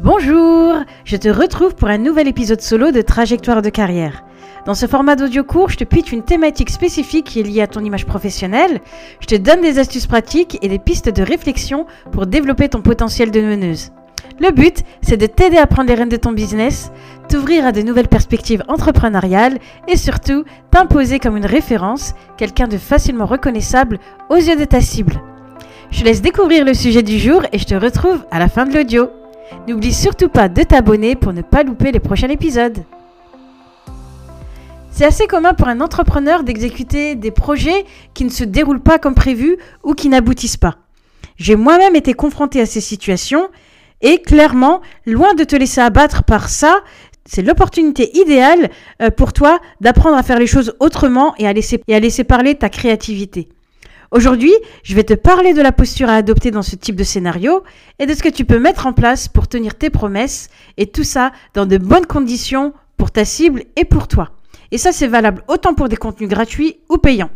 Bonjour, je te retrouve pour un nouvel épisode solo de Trajectoire de carrière. Dans ce format d'audio court, je te pitch une thématique spécifique qui est liée à ton image professionnelle, je te donne des astuces pratiques et des pistes de réflexion pour développer ton potentiel de meneuse. Le but, c'est de t'aider à prendre les rênes de ton business, t'ouvrir à de nouvelles perspectives entrepreneuriales et surtout t'imposer comme une référence, quelqu'un de facilement reconnaissable aux yeux de ta cible. Je te laisse découvrir le sujet du jour et je te retrouve à la fin de l'audio. N'oublie surtout pas de t'abonner pour ne pas louper les prochains épisodes. C'est assez commun pour un entrepreneur d'exécuter des projets qui ne se déroulent pas comme prévu ou qui n'aboutissent pas. J'ai moi-même été confronté à ces situations et clairement, loin de te laisser abattre par ça, c'est l'opportunité idéale euh, pour toi d'apprendre à faire les choses autrement et à laisser, et à laisser parler ta créativité. Aujourd'hui, je vais te parler de la posture à adopter dans ce type de scénario et de ce que tu peux mettre en place pour tenir tes promesses et tout ça dans de bonnes conditions pour ta cible et pour toi. Et ça, c'est valable autant pour des contenus gratuits ou payants.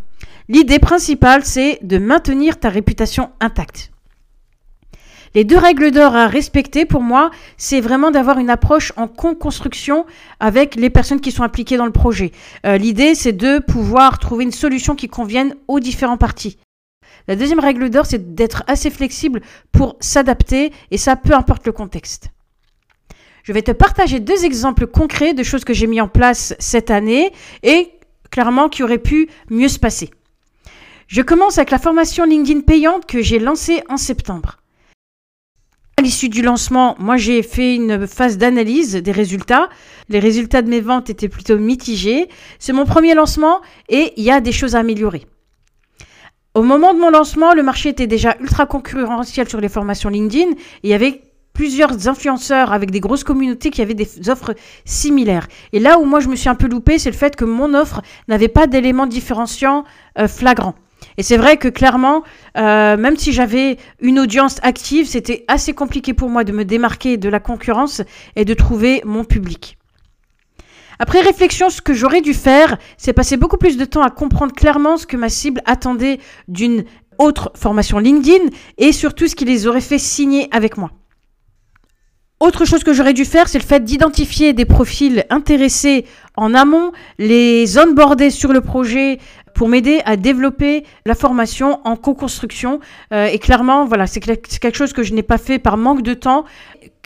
L'idée principale, c'est de maintenir ta réputation intacte. Les deux règles d'or à respecter pour moi, c'est vraiment d'avoir une approche en co-construction avec les personnes qui sont impliquées dans le projet. Euh, l'idée, c'est de pouvoir trouver une solution qui convienne aux différents parties. La deuxième règle d'or, c'est d'être assez flexible pour s'adapter, et ça peu importe le contexte. Je vais te partager deux exemples concrets de choses que j'ai mis en place cette année et clairement qui auraient pu mieux se passer. Je commence avec la formation LinkedIn payante que j'ai lancée en septembre. À l'issue du lancement, moi j'ai fait une phase d'analyse des résultats. Les résultats de mes ventes étaient plutôt mitigés. C'est mon premier lancement et il y a des choses à améliorer. Au moment de mon lancement, le marché était déjà ultra concurrentiel sur les formations LinkedIn il y avait plusieurs influenceurs avec des grosses communautés qui avaient des offres similaires. Et là où moi je me suis un peu loupé, c'est le fait que mon offre n'avait pas d'éléments différenciants euh, flagrants. Et c'est vrai que clairement, euh, même si j'avais une audience active, c'était assez compliqué pour moi de me démarquer de la concurrence et de trouver mon public. Après réflexion, ce que j'aurais dû faire, c'est passer beaucoup plus de temps à comprendre clairement ce que ma cible attendait d'une autre formation LinkedIn et surtout ce qui les aurait fait signer avec moi. Autre chose que j'aurais dû faire, c'est le fait d'identifier des profils intéressés en amont, les onboarder sur le projet pour m'aider à développer la formation en co-construction. Euh, et clairement, voilà, c'est quelque chose que je n'ai pas fait par manque de temps.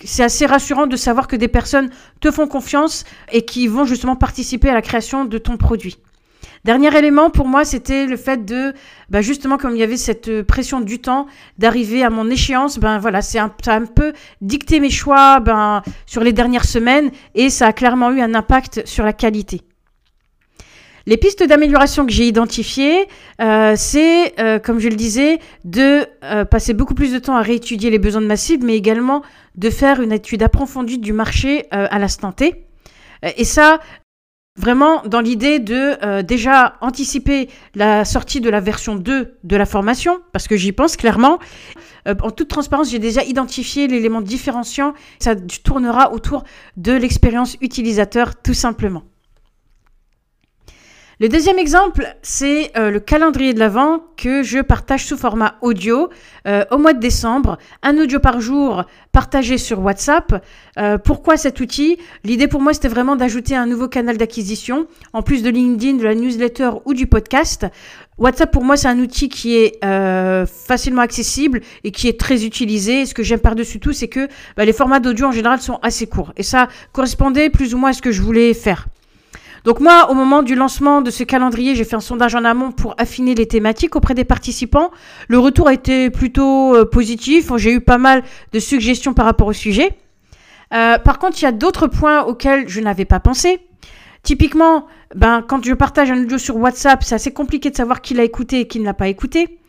C'est assez rassurant de savoir que des personnes te font confiance et qui vont justement participer à la création de ton produit. Dernier élément pour moi, c'était le fait de, bah justement, comme il y avait cette pression du temps, d'arriver à mon échéance, ben voilà, c'est un, un peu dicté mes choix ben, sur les dernières semaines et ça a clairement eu un impact sur la qualité. Les pistes d'amélioration que j'ai identifiées, euh, c'est, euh, comme je le disais, de euh, passer beaucoup plus de temps à réétudier les besoins de ma cible, mais également de faire une étude approfondie du marché à l'instant T. Et ça, vraiment dans l'idée de déjà anticiper la sortie de la version 2 de la formation, parce que j'y pense clairement. en toute transparence, j'ai déjà identifié l'élément différenciant. Ça tournera autour de l'expérience utilisateur, tout simplement. Le deuxième exemple, c'est euh, le calendrier de l'Avent que je partage sous format audio euh, au mois de décembre. Un audio par jour partagé sur WhatsApp. Euh, pourquoi cet outil? L'idée pour moi, c'était vraiment d'ajouter un nouveau canal d'acquisition, en plus de LinkedIn, de la newsletter ou du podcast. WhatsApp, pour moi, c'est un outil qui est facilement accessible et qui est très utilisé. Ce que j'aime par-dessus tout, c'est que bah, les formats d'audio en général sont assez courts. Et ça correspondait plus ou moins à ce que je voulais faire. Donc moi, au moment du lancement de ce calendrier, j'ai fait un sondage en amont pour affiner les thématiques auprès des participants. Le retour a été plutôt euh, positif. J'ai eu pas mal de suggestions par rapport au sujet. Euh, par contre, il y a d'autres points auxquels je n'avais pas pensé. Typiquement, ben, quand je partage un audio sur WhatsApp, c'est assez compliqué de savoir qui l'a écouté et qui ne l'a pas écouté.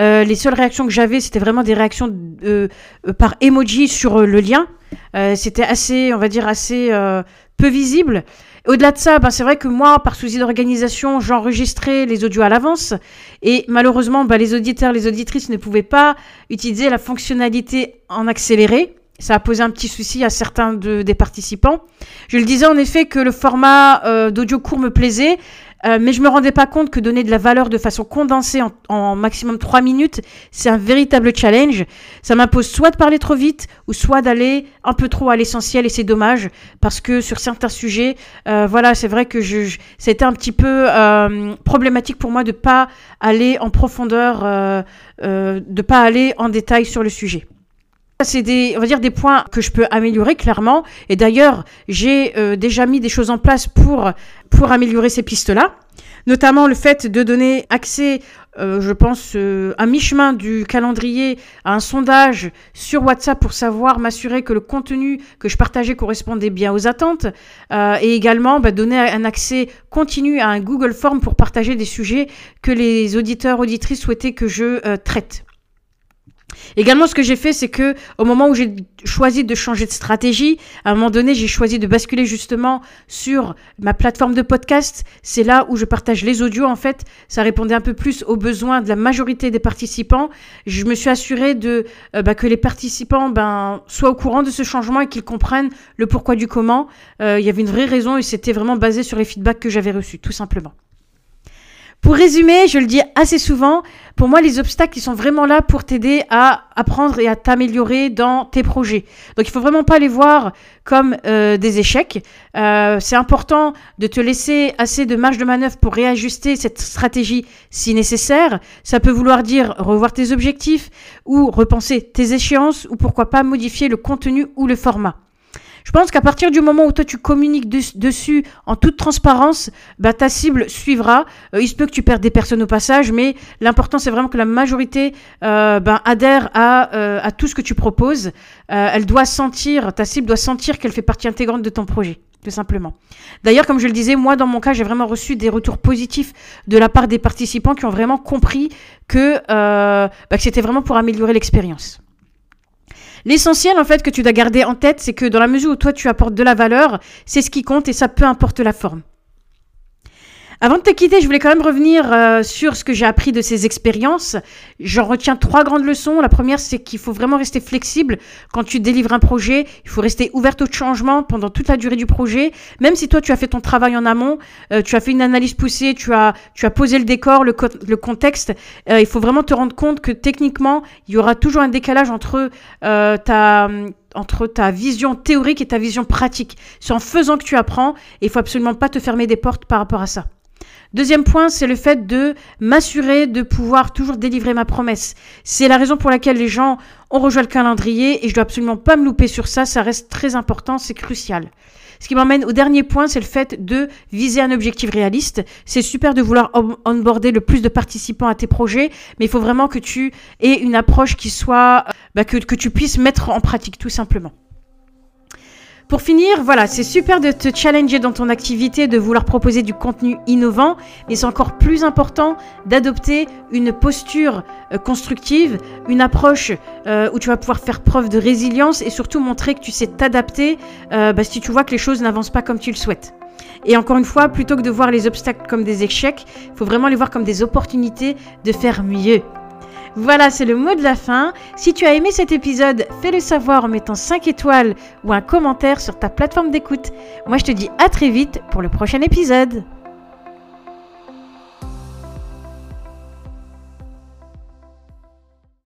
Euh, les seules réactions que j'avais, c'était vraiment des réactions par emoji sur le lien. c'était assez, on va dire, assez peu visible. Au-delà de ça, ben, c'est vrai que moi, par souci d'organisation, j'enregistrais les audios à l'avance. Et malheureusement, ben, les auditeurs, les auditrices ne pouvaient pas utiliser la fonctionnalité en accéléré. Ça a posé un petit souci à certains des participants. Je le disais en effet que le format euh, d'audio court me plaisait. Euh, mais je me rendais pas compte que donner de la valeur de façon condensée en, en maximum 3 minutes, c'est un véritable challenge. Ça m'impose soit de parler trop vite ou soit d'aller un peu trop à l'essentiel et c'est dommage parce que sur certains sujets, euh, voilà, c'est vrai que je, c'était un petit peu euh, problématique pour moi de pas aller en profondeur, euh, euh, de pas aller en détail sur le sujet. C'est des, on va dire des points que je peux améliorer clairement. Et d'ailleurs, j'ai euh, déjà mis des choses en place pour pour améliorer ces pistes-là, notamment le fait de donner accès, euh, je pense, euh, à mi-chemin du calendrier à un sondage sur WhatsApp pour savoir m'assurer que le contenu que je partageais correspondait bien aux attentes, et également bah, donner un accès continu à un Google Form pour partager des sujets que les auditeurs auditrices souhaitaient que je traite. Également, ce que j'ai fait, c'est que au moment où j'ai choisi de changer de stratégie, à un moment donné, j'ai choisi de basculer justement sur ma plateforme de podcast. C'est là où je partage les audios. En fait, ça répondait un peu plus aux besoins de la majorité des participants. Je me suis assurée de euh, bah, que les participants ben, soient au courant de ce changement et qu'ils comprennent le pourquoi du comment. Euh, Il y avait une vraie raison et c'était vraiment basé sur les feedbacks que j'avais reçus, tout simplement. Pour résumer, je le dis assez souvent, pour moi, les obstacles, sont vraiment là pour t'aider à apprendre et à t'améliorer dans tes projets. Donc, il faut vraiment pas les voir comme euh, des échecs. Euh, c'est important de te laisser assez de marge de manœuvre pour réajuster cette stratégie si nécessaire. Ça peut vouloir dire revoir tes objectifs ou repenser tes échéances ou pourquoi pas modifier le contenu ou le format. Je pense qu'à partir du moment où toi tu communiques des- dessus en toute transparence, bah, ta cible suivra. Euh, il se peut que tu perdes des personnes au passage, mais l'important c'est vraiment que la majorité euh, ben, adhère à, euh, à tout ce que tu proposes. Euh, elle doit sentir, ta cible doit sentir qu'elle fait partie intégrante de ton projet. Tout simplement. D'ailleurs, comme je le disais, moi, dans mon cas, j'ai vraiment reçu des retours positifs de la part des participants qui ont vraiment compris que, bah, que c'était vraiment pour améliorer l'expérience. L'essentiel, en fait, que tu dois garder en tête, c'est que dans la mesure où toi tu apportes de la valeur, c'est ce qui compte et ça peu importe la forme. Avant de te quitter, je voulais quand même revenir euh, sur ce que j'ai appris de ces expériences. J'en retiens trois grandes leçons. La première, c'est qu'il faut vraiment rester flexible quand tu délivres un projet. Il faut rester ouverte au changement pendant toute la durée du projet. Même si toi, tu as fait ton travail en amont, euh, tu as fait une analyse poussée, tu as, tu as posé le décor, le, le contexte, euh, il faut vraiment te rendre compte que techniquement, il y aura toujours un décalage entre euh, ta entre ta vision théorique et ta vision pratique. C'est en faisant que tu apprends et il faut absolument pas te fermer des portes par rapport à ça. Deuxième point, c'est le fait de m'assurer de pouvoir toujours délivrer ma promesse. C'est la raison pour laquelle les gens ont rejoint le calendrier et je dois absolument pas me louper sur ça. Ça reste très important, c'est crucial. Ce qui m'emmène au dernier point, c'est le fait de viser un objectif réaliste. C'est super de vouloir on- onboarder le plus de participants à tes projets, mais il faut vraiment que tu aies une approche qui soit, euh, bah, que tu puisses mettre en pratique tout simplement. Pour finir, voilà, c'est super de te challenger dans ton activité, de vouloir proposer du contenu innovant, mais c'est encore plus important d'adopter une posture euh, constructive, une approche euh, où tu vas pouvoir faire preuve de résilience et surtout montrer que tu sais t'adapter euh, bah, si tu vois que les choses n'avancent pas comme tu le souhaites. Et encore une fois, plutôt que de voir les obstacles comme des échecs, il faut vraiment les voir comme des opportunités de faire mieux. Voilà, c'est le mot de la fin. Si tu as aimé cet épisode, fais-le savoir en mettant 5 étoiles ou un commentaire sur ta plateforme d'écoute. Moi, je te dis à très vite pour le prochain épisode.